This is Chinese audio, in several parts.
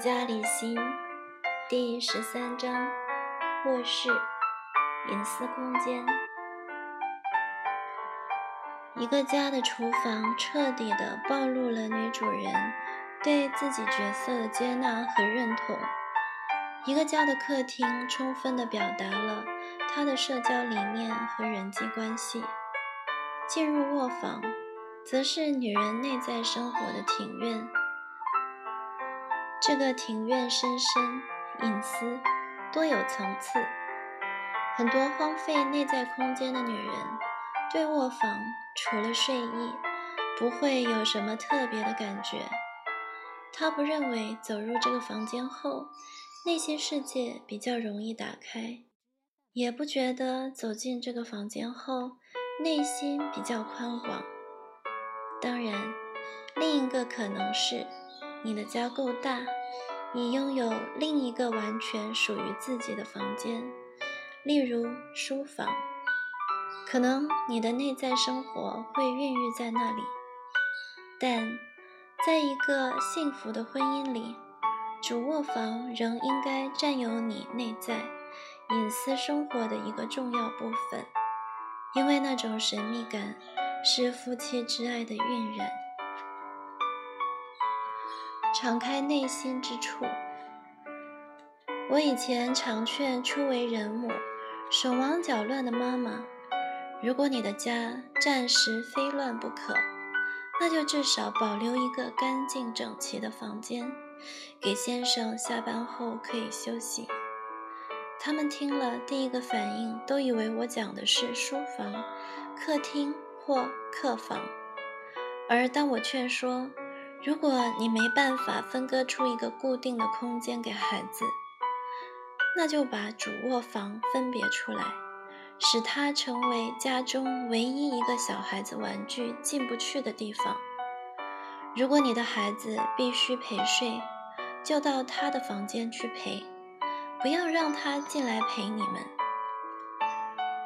家李心第十三章卧室隐私空间。一个家的厨房彻底的暴露了女主人对自己角色的接纳和认同。一个家的客厅充分的表达了她的社交理念和人际关系。进入卧房，则是女人内在生活的庭院。这个庭院深深、隐私、多有层次。很多荒废内在空间的女人，对卧房除了睡意，不会有什么特别的感觉。她不认为走入这个房间后，内心世界比较容易打开，也不觉得走进这个房间后，内心比较宽广。当然，另一个可能是。你的家够大，你拥有另一个完全属于自己的房间，例如书房。可能你的内在生活会孕育在那里，但在一个幸福的婚姻里，主卧房仍应该占有你内在隐私生活的一个重要部分，因为那种神秘感是夫妻之爱的晕染。敞开内心之处。我以前常劝初为人母、手忙脚乱的妈妈：如果你的家暂时非乱不可，那就至少保留一个干净整齐的房间，给先生下班后可以休息。他们听了，第一个反应都以为我讲的是书房、客厅或客房，而当我劝说，如果你没办法分割出一个固定的空间给孩子，那就把主卧房分别出来，使它成为家中唯一一个小孩子玩具进不去的地方。如果你的孩子必须陪睡，就到他的房间去陪，不要让他进来陪你们。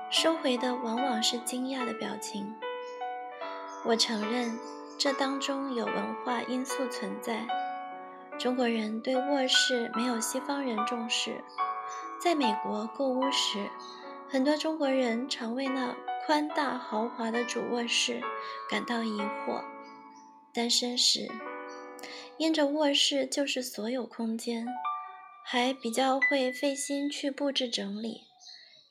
收回的往往是惊讶的表情。我承认。这当中有文化因素存在。中国人对卧室没有西方人重视。在美国购物时，很多中国人常为那宽大豪华的主卧室感到疑惑。单身时，因着卧室就是所有空间，还比较会费心去布置整理，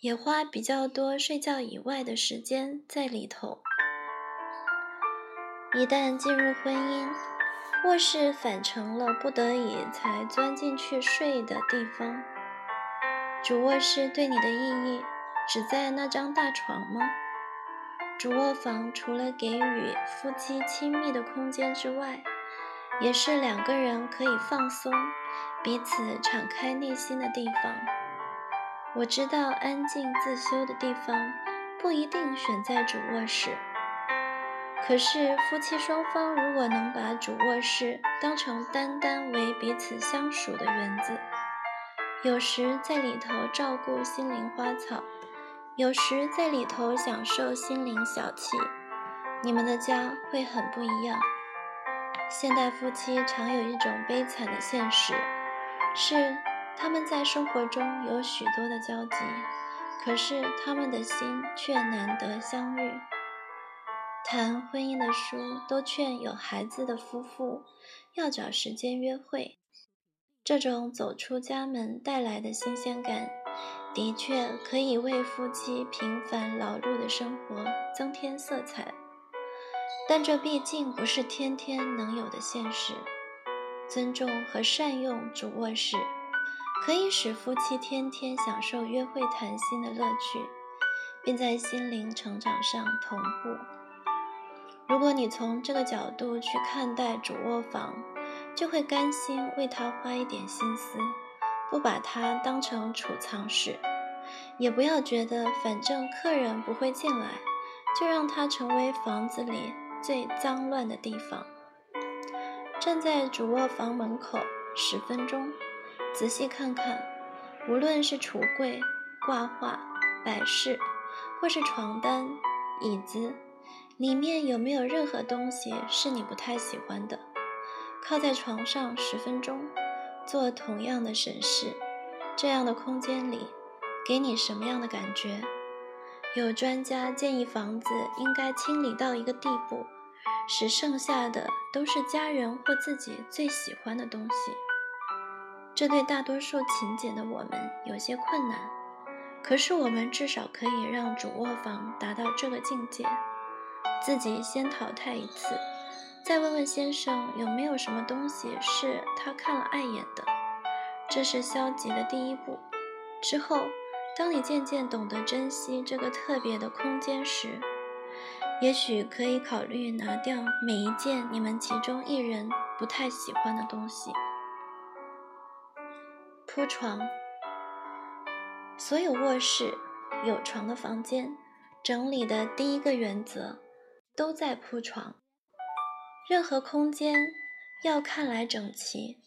也花比较多睡觉以外的时间在里头。一旦进入婚姻，卧室反成了不得已才钻进去睡的地方。主卧室对你的意义只在那张大床吗？主卧房除了给予夫妻亲密的空间之外，也是两个人可以放松、彼此敞开内心的地方。我知道安静自修的地方不一定选在主卧室。可是，夫妻双方如果能把主卧室当成单单为彼此相属的园子，有时在里头照顾心灵花草，有时在里头享受心灵小憩，你们的家会很不一样。现代夫妻常有一种悲惨的现实，是他们在生活中有许多的交集，可是他们的心却难得相遇。谈婚姻的书都劝有孩子的夫妇要找时间约会，这种走出家门带来的新鲜感，的确可以为夫妻平凡劳碌的生活增添色彩。但这毕竟不是天天能有的现实。尊重和善用主卧室，可以使夫妻天天享受约会谈心的乐趣，并在心灵成长上同步。如果你从这个角度去看待主卧房，就会甘心为它花一点心思，不把它当成储藏室，也不要觉得反正客人不会进来，就让它成为房子里最脏乱的地方。站在主卧房门口十分钟，仔细看看，无论是橱柜、挂画、摆饰，或是床单、椅子。里面有没有任何东西是你不太喜欢的？靠在床上十分钟，做同样的审视，这样的空间里，给你什么样的感觉？有专家建议，房子应该清理到一个地步，使剩下的都是家人或自己最喜欢的东西。这对大多数勤俭的我们有些困难，可是我们至少可以让主卧房达到这个境界，自己先淘汰一次，再问问先生有没有什么东西是他看了碍眼的。这是消极的第一步，之后。当你渐渐懂得珍惜这个特别的空间时，也许可以考虑拿掉每一件你们其中一人不太喜欢的东西。铺床，所有卧室有床的房间，整理的第一个原则都在铺床。任何空间要看来整齐。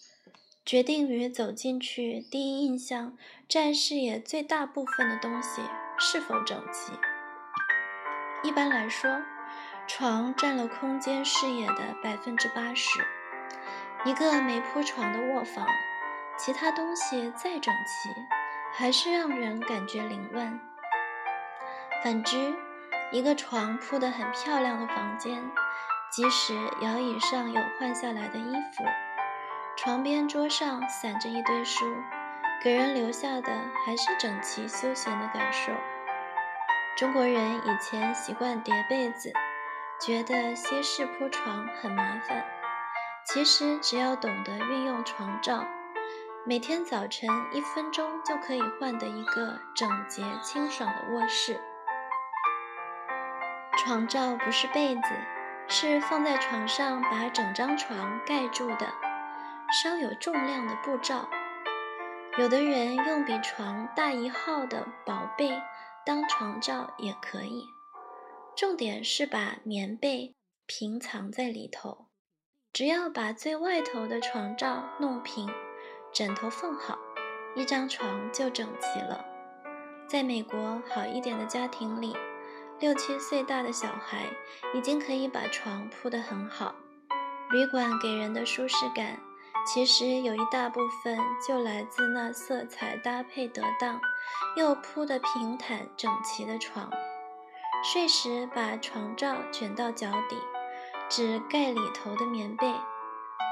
决定于走进去，第一印象占视野最大部分的东西是否整齐。一般来说，床占了空间视野的百分之八十。一个没铺床的卧房，其他东西再整齐，还是让人感觉凌乱。反之，一个床铺得很漂亮的房间，即使摇椅上有换下来的衣服。床边桌上散着一堆书，给人留下的还是整齐休闲的感受。中国人以前习惯叠被子，觉得歇式铺床很麻烦。其实只要懂得运用床罩，每天早晨一分钟就可以换得一个整洁清爽的卧室。床罩不是被子，是放在床上把整张床盖住的。稍有重量的布罩，有的人用比床大一号的薄被当床罩也可以。重点是把棉被平藏在里头，只要把最外头的床罩弄平，枕头放好，一张床就整齐了。在美国好一点的家庭里，六七岁大的小孩已经可以把床铺得很好。旅馆给人的舒适感。其实有一大部分就来自那色彩搭配得当，又铺得平坦整齐的床。睡时把床罩卷到脚底，只盖里头的棉被，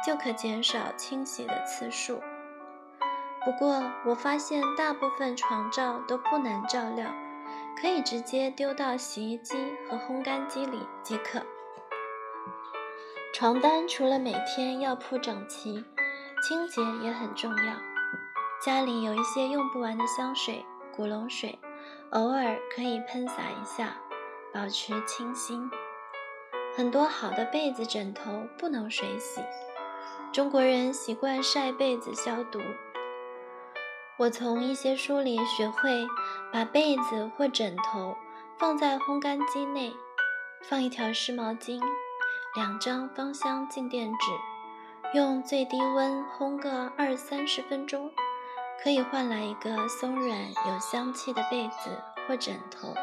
就可减少清洗的次数。不过我发现大部分床罩都不难照料，可以直接丢到洗衣机和烘干机里即可。床单除了每天要铺整齐。清洁也很重要。家里有一些用不完的香水、古龙水，偶尔可以喷洒一下，保持清新。很多好的被子、枕头不能水洗，中国人习惯晒被子消毒。我从一些书里学会，把被子或枕头放在烘干机内，放一条湿毛巾，两张芳香静电纸。用最低温烘个二三十分钟，可以换来一个松软有香气的被子或枕头。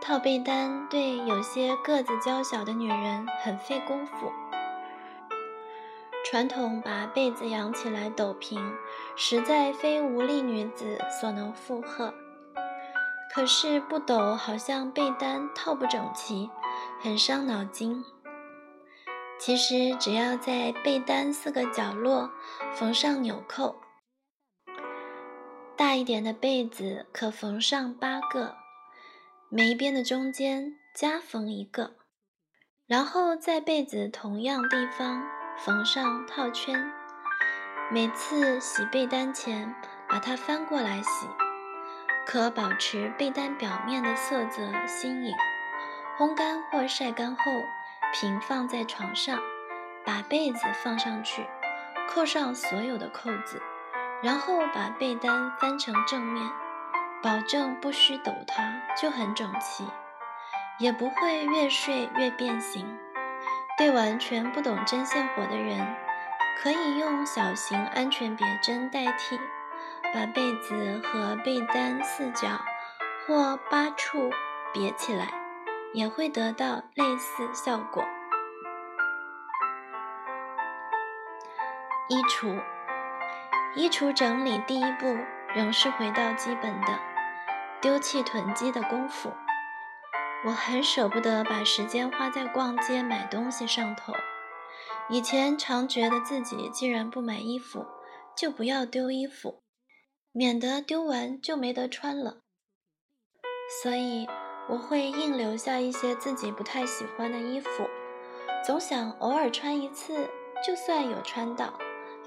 套被单对有些个子娇小的女人很费功夫。传统把被子扬起来抖平，实在非无力女子所能负荷。可是不抖，好像被单套不整齐，很伤脑筋。其实只要在被单四个角落缝上纽扣，大一点的被子可缝上八个，每一边的中间加缝一个，然后在被子同样地方缝上套圈。每次洗被单前，把它翻过来洗，可保持被单表面的色泽新颖。烘干或晒干后。平放在床上，把被子放上去，扣上所有的扣子，然后把被单翻成正面，保证不需抖它，就很整齐，也不会越睡越变形。对完全不懂针线活的人，可以用小型安全别针代替，把被子和被单四角或八处别起来。也会得到类似效果。衣橱，衣橱整理第一步仍是回到基本的丢弃囤积的功夫。我很舍不得把时间花在逛街买东西上头。以前常觉得自己既然不买衣服，就不要丢衣服，免得丢完就没得穿了。所以我会硬留下一些自己不太喜欢的衣服，总想偶尔穿一次，就算有穿到，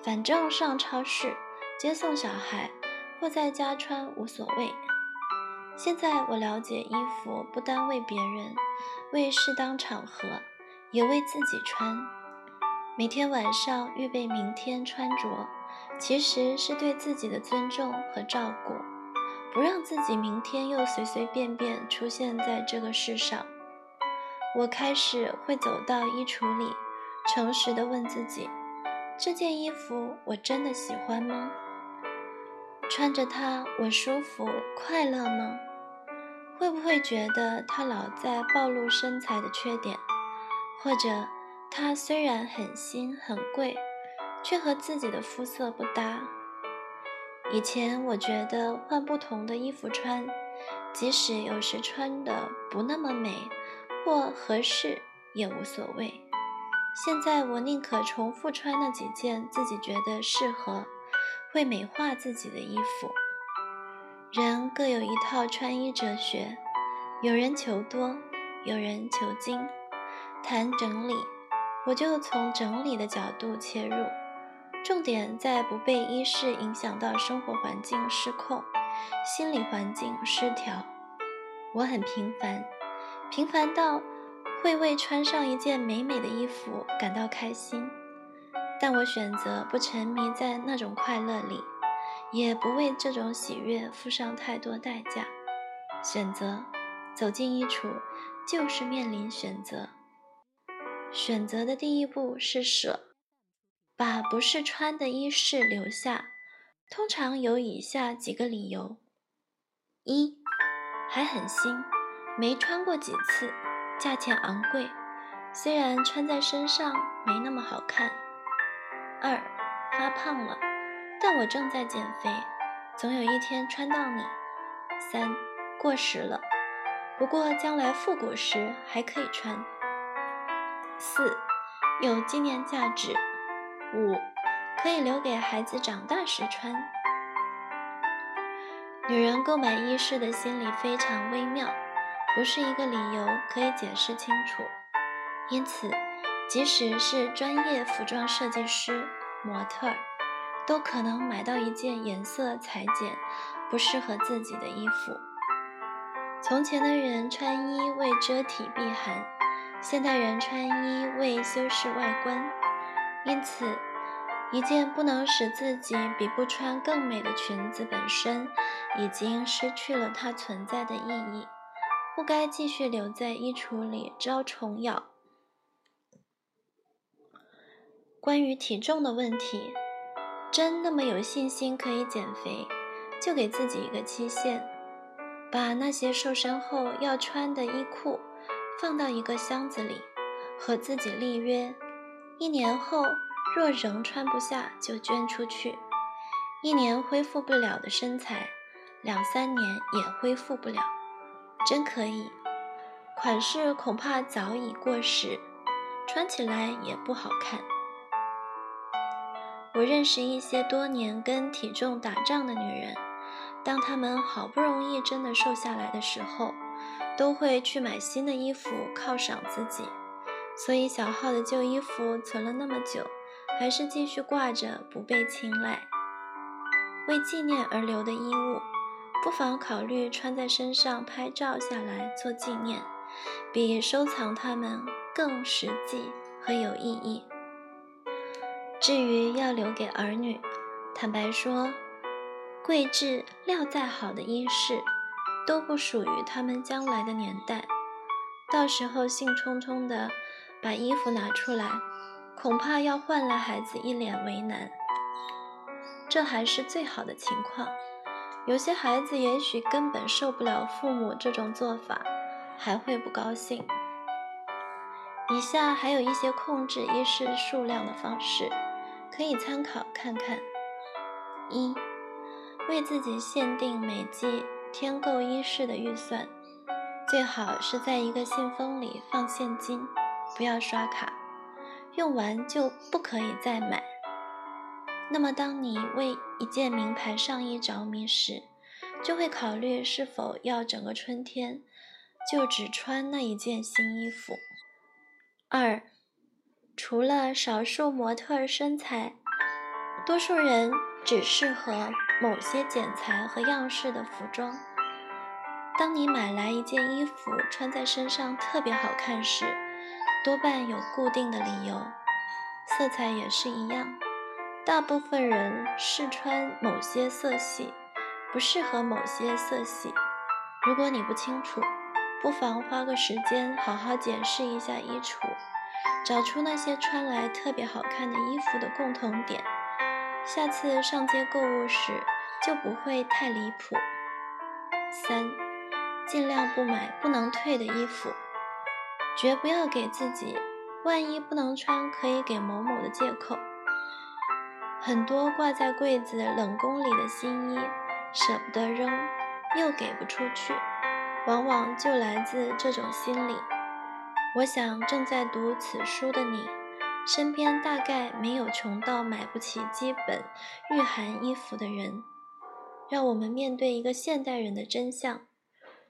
反正上超市、接送小孩或在家穿无所谓。现在我了解，衣服不单为别人，为适当场合，也为自己穿。每天晚上预备明天穿着，其实是对自己的尊重和照顾，不让自己明天又随随便便出现在这个世上。我开始会走到衣橱里，诚实的问自己：这件衣服我真的喜欢吗？穿着它我舒服快乐吗？会不会觉得它老在暴露身材的缺点，或者？它虽然很新很贵，却和自己的肤色不搭。以前我觉得换不同的衣服穿，即使有时穿的不那么美或合适也无所谓。现在我宁可重复穿那几件自己觉得适合、会美化自己的衣服。人各有一套穿衣哲学，有人求多，有人求精。谈整理。我就从整理的角度切入，重点在不被衣饰影响到生活环境失控、心理环境失调。我很平凡，平凡到会为穿上一件美美的衣服感到开心，但我选择不沉迷在那种快乐里，也不为这种喜悦付上太多代价。选择走进衣橱，就是面临选择。选择的第一步是舍，把不是穿的衣饰留下，通常有以下几个理由：一，还很新，没穿过几次，价钱昂贵，虽然穿在身上没那么好看；二，发胖了，但我正在减肥，总有一天穿到你；三，过时了，不过将来复古时还可以穿。四，有纪念价值。五，可以留给孩子长大时穿。女人购买衣饰的心理非常微妙，不是一个理由可以解释清楚。因此，即使是专业服装设计师、模特儿，都可能买到一件颜色裁剪不适合自己的衣服。从前的人穿衣为遮体避寒。现代人穿衣为修饰外观，因此，一件不能使自己比不穿更美的裙子本身，已经失去了它存在的意义，不该继续留在衣橱里招虫咬。关于体重的问题，真那么有信心可以减肥，就给自己一个期限，把那些瘦身后要穿的衣裤。放到一个箱子里，和自己立约：一年后若仍穿不下，就捐出去。一年恢复不了的身材，两三年也恢复不了，真可以。款式恐怕早已过时，穿起来也不好看。我认识一些多年跟体重打仗的女人，当她们好不容易真的瘦下来的时候。都会去买新的衣服犒赏自己，所以小号的旧衣服存了那么久，还是继续挂着不被青睐。为纪念而留的衣物，不妨考虑穿在身上拍照下来做纪念，比收藏它们更实际和有意义。至于要留给儿女，坦白说，贵质料再好的衣饰。都不属于他们将来的年代，到时候兴冲冲的把衣服拿出来，恐怕要换来孩子一脸为难。这还是最好的情况，有些孩子也许根本受不了父母这种做法，还会不高兴。以下还有一些控制衣饰数量的方式：可以参考看看：一、为自己限定每季添购衣饰的预算，最好是在一个信封里放现金，不要刷卡，用完就不可以再买。那么，当你为一件名牌上衣着迷时，就会考虑是否要整个春天就只穿那一件新衣服。二，除了少数模特身材，多数人只适合某些剪裁和样式的服装。当你买来一件衣服穿在身上特别好看时，多半有固定的理由，色彩也是一样。大部分人试穿某些色系。不适合某些色系。如果你不清楚，不妨花个时间好好检视一下衣橱，找出那些穿来特别好看的衣服的共同点。下次上街购物时就不会太离谱。三，尽量不买不能退的衣服，绝不要给自己“万一不能穿，可以给某某”的借口。很多挂在柜子冷宫里的新衣。舍不得扔，又给不出去，往往就来自这种心理。我想正在读此书的你，身边大概没有穷到买不起基本御寒衣服的人。让我们面对一个现代人的真相：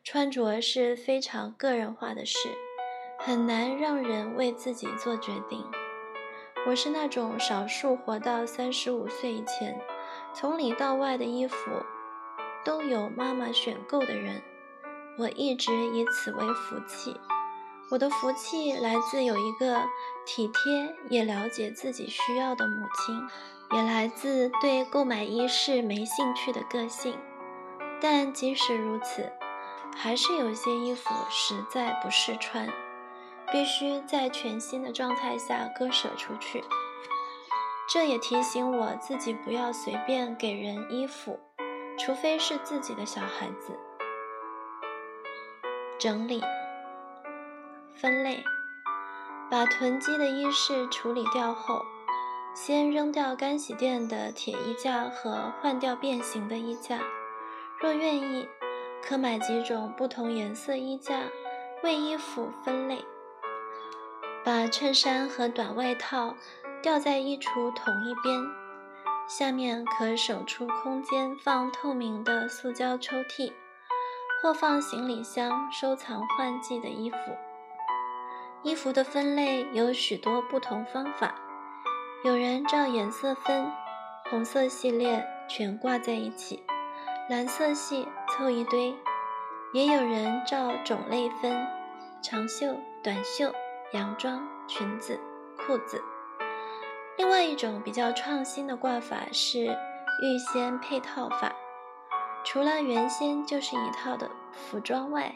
穿着是非常个人化的事，很难让人为自己做决定。我是那种少数活到三十五岁以前，从里到外的衣服。都有妈妈选购的人，我一直以此为福气。我的福气来自有一个体贴也了解自己需要的母亲，也来自对购买衣饰没兴趣的个性。但即使如此，还是有些衣服实在不适穿，必须在全新的状态下割舍出去。这也提醒我自己不要随便给人衣服。除非是自己的小孩子。整理、分类，把囤积的衣饰处理掉后，先扔掉干洗店的铁衣架和换掉变形的衣架。若愿意，可买几种不同颜色衣架，为衣服分类。把衬衫和短外套吊在衣橱同一边。下面可省出空间，放透明的塑胶抽屉，或放行李箱收藏换季的衣服。衣服的分类有许多不同方法，有人照颜色分，红色系列全挂在一起，蓝色系凑一堆；也有人照种类分，长袖、短袖、洋装、裙子、裤子。另外一种比较创新的挂法是预先配套法，除了原先就是一套的服装外，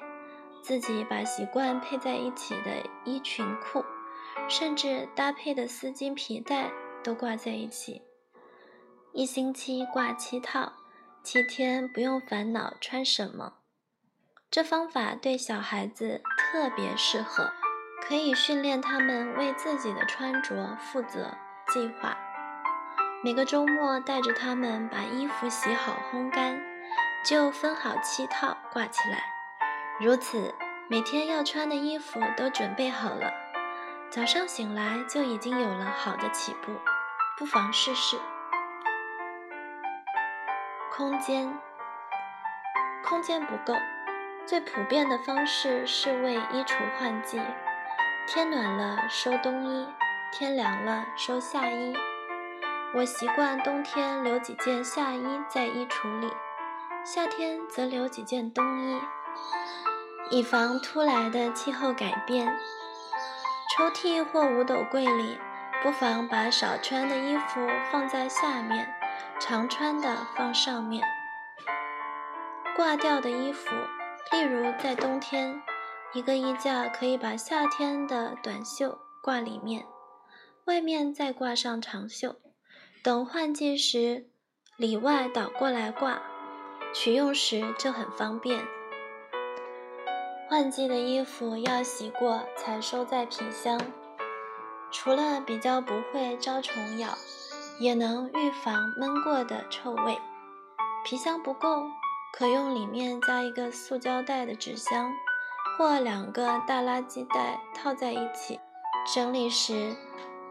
自己把习惯配在一起的衣裙裤，甚至搭配的丝巾皮带都挂在一起，一星期挂七套，七天不用烦恼穿什么。这方法对小孩子特别适合，可以训练他们为自己的穿着负责。计划每个周末带着他们把衣服洗好烘干，就分好七套挂起来。如此，每天要穿的衣服都准备好了，早上醒来就已经有了好的起步。不妨试试。空间，空间不够，最普遍的方式是为衣橱换季。天暖了收冬衣。天凉了，收夏衣。我习惯冬天留几件夏衣在衣橱里，夏天则留几件冬衣，以防突来的气候改变。抽屉或五斗柜里，不妨把少穿的衣服放在下面，常穿的放上面。挂掉的衣服，例如在冬天，一个衣架可以把夏天的短袖挂里面。外面再挂上长袖，等换季时里外倒过来挂，取用时就很方便。换季的衣服要洗过才收在皮箱。除了比较不会招虫咬，也能预防闷过的臭味。皮箱不够，可用里面加一个塑胶袋的纸箱，或两个大垃圾袋套在一起。整理时，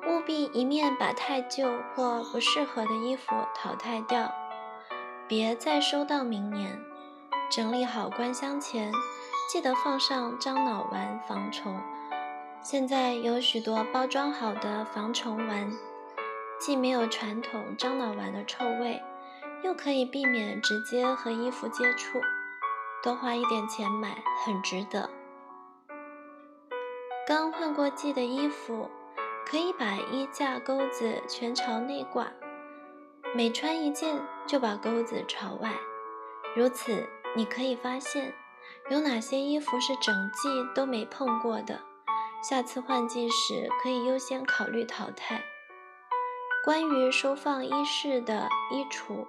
务必一面把太旧或不适合的衣服淘汰掉，别再收到明年。整理好关箱前，记得放上樟脑丸防虫。现在有许多包装好的防虫丸，既没有传统樟脑丸的臭味，又可以避免直接和衣服接触，多花一点钱买，很值得。刚换过季的衣服，可以把衣架钩子全朝内挂，每穿一件就把钩子朝外。如此，你可以发现有哪些衣服是整季都没碰过的，下次换季时可以优先考虑淘汰。关于收放衣饰的衣橱、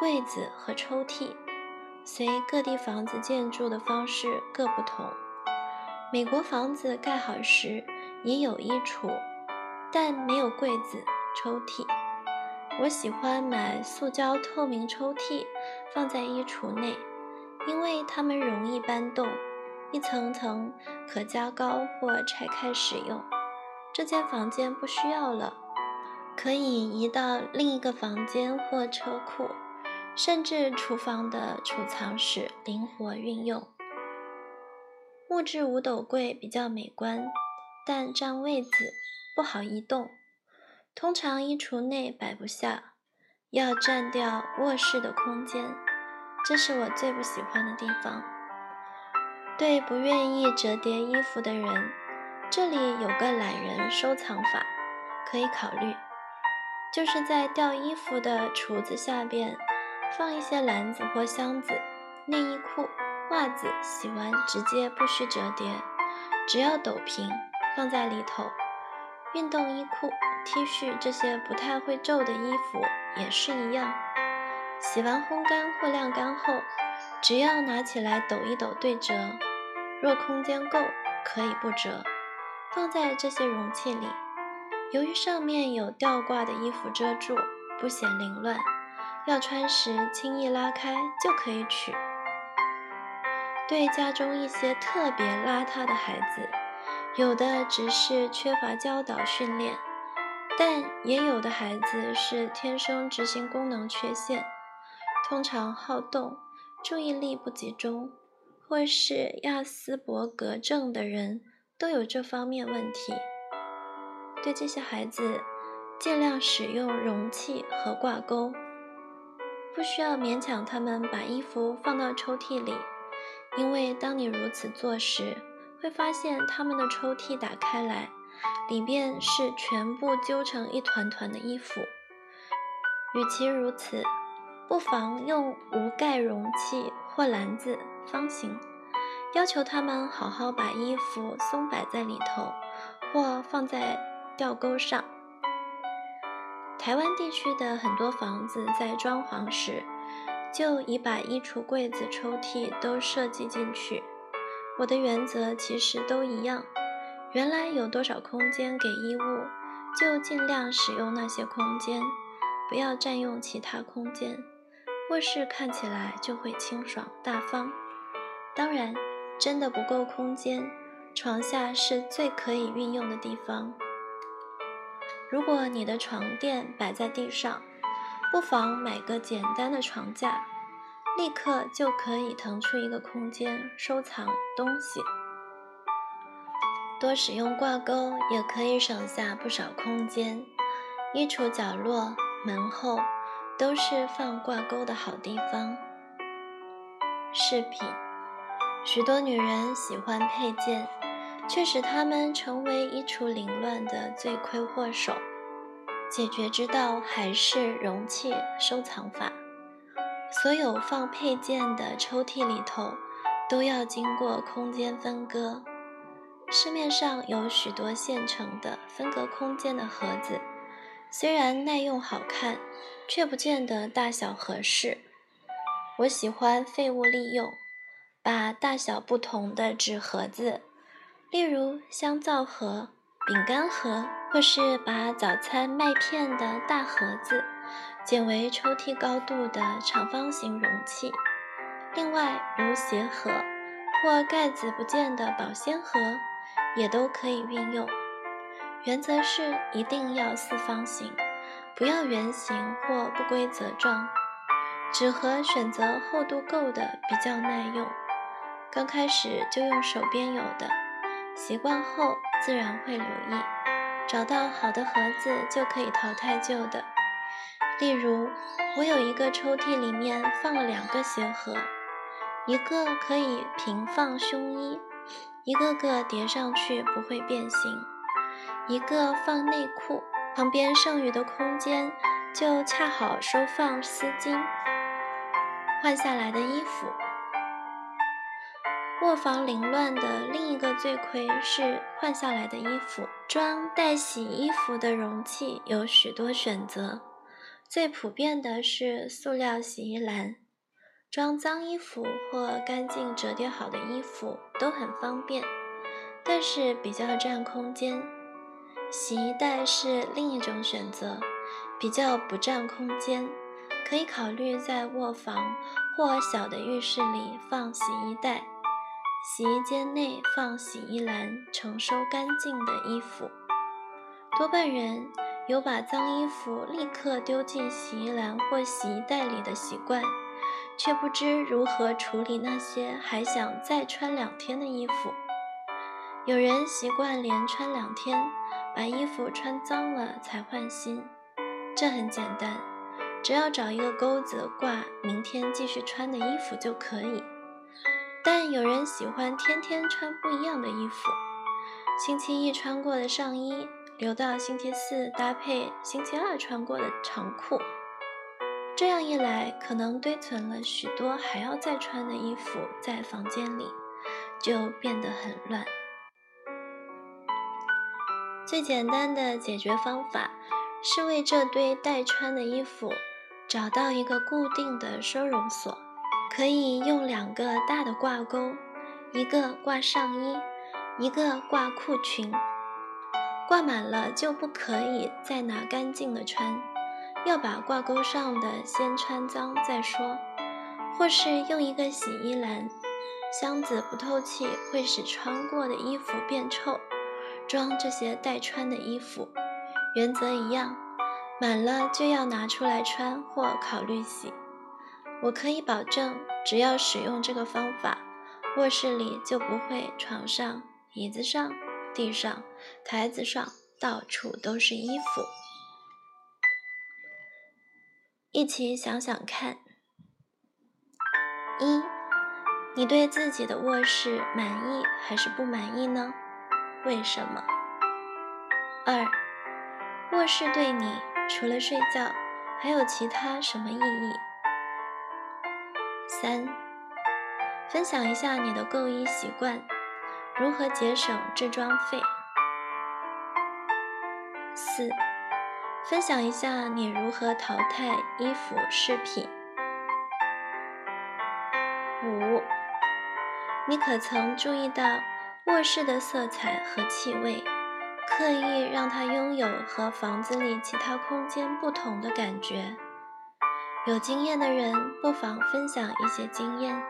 柜子和抽屉，随各地房子建筑的方式各不同。美国房子盖好时也有衣橱，但没有柜子、抽屉。我喜欢买塑胶透明抽屉放在衣橱内，因为它们容易搬动，一层层可加高或拆开使用。这间房间不需要了，可以移到另一个房间或车库，甚至厨房的储藏室灵活运用。木质五斗柜比较美观，但占位子，不好移动。通常衣橱内摆不下，要占掉卧室的空间，这是我最不喜欢的地方。对不愿意折叠衣服的人，这里有个懒人收藏法，可以考虑，就是在吊衣服的橱子下边放一些篮子或箱子，内衣裤。袜子洗完直接不需折叠，只要抖平放在里头。运动衣裤、T 恤这些不太会皱的衣服也是一样，洗完烘干或晾干后，只要拿起来抖一抖对折。若空间够，可以不折，放在这些容器里。由于上面有吊挂的衣服遮住，不显凌乱，要穿时轻易拉开就可以取。对家中一些特别邋遢的孩子，有的只是缺乏教导训练，但也有的孩子是天生执行功能缺陷，通常好动、注意力不集中，或是亚斯伯格症的人都有这方面问题。对这些孩子，尽量使用容器和挂钩，不需要勉强他们把衣服放到抽屉里。因为当你如此做时，会发现他们的抽屉打开来，里边是全部揪成一团团的衣服。与其如此，不妨用无盖容器或篮子（方形），要求他们好好把衣服松摆在里头，或放在吊钩上。台湾地区的很多房子在装潢时，就已把衣橱、柜子、抽屉都设计进去。我的原则其实都一样：原来有多少空间给衣物，就尽量使用那些空间，不要占用其他空间。卧室看起来就会清爽大方。当然，真的不够空间，床下是最可以运用的地方。如果你的床垫摆在地上，不妨买个简单的床架，立刻就可以腾出一个空间收藏东西。多使用挂钩也可以省下不少空间，衣橱角落、门后都是放挂钩的好地方。饰品，许多女人喜欢配件，却使她们成为衣橱凌乱的罪魁祸首。解决之道还是容器收藏法。所有放配件的抽屉里头都要经过空间分割。市面上有许多现成的分隔空间的盒子，虽然耐用好看，却不见得大小合适。我喜欢废物利用，把大小不同的纸盒子，例如香皂盒、饼干盒。或是把早餐麦片的大盒子剪为抽屉高度的长方形容器。另外，如鞋盒或盖子不见的保鲜盒，也都可以运用。原则是一定要四方形，不要圆形或不规则状。纸盒选择厚度够的，比较耐用。刚开始就用手边有的，习惯后自然会留意。找到好的盒子就可以淘汰旧的。例如，我有一个抽屉，里面放了两个鞋盒。一个可以平放胸衣，一个个叠上去不会变形；一个放内裤，旁边剩余的空间就恰好收放丝巾、换下来的衣服。卧房凌乱的另一个罪魁是换下来的衣服。装待洗衣服的容器有许多选择，最普遍的是塑料洗衣篮。装脏衣服或干净折叠好的衣服都很方便，但是比较占空间。洗衣袋是另一种选择，比较不占空间，可以考虑在卧房或小的浴室里放洗衣袋，洗衣间内放洗衣篮，盛收干净的衣服。多半人有把脏衣服立刻丢进洗衣篮或洗衣袋里的习惯。却不知如何处理那些还想再穿两天的衣服。有人习惯连穿两天，把衣服穿脏了才换新，这很简单，只要找一个钩子挂明天继续穿的衣服就可以。但有人喜欢天天穿不一样的衣服，星期一穿过的上衣留到星期四搭配星期二穿过的长裤。这样一来，可能堆存了许多还要再穿的衣服在房间里，就变得很乱。最简单的解决方法是为这堆待穿的衣服找到一个固定的收容所，可以用两个大的挂钩，一个挂上衣，一个挂裤裙。挂满了就不可以再拿干净的穿。要把挂钩上的先穿脏再说，或是用一个洗衣篮，箱子不透气会使穿过的衣服变臭，装这些待穿的衣服。原则一样，满了就要拿出来穿或考虑洗。我可以保证，只要使用这个方法，卧室里就不会床上、椅子上、地上、台子上到处都是衣服。一起想想看：一，你对自己的卧室满意还是不满意呢？为什么？二，卧室对你除了睡觉还有其他什么意义？三，分享一下你的购衣习惯，如何节省置装费？四。分享一下你如何淘汰衣服饰品。五，你可曾注意到卧室的色彩和气味，刻意让它拥有和房子里其他空间不同的感觉？有经验的人不妨分享一些经验。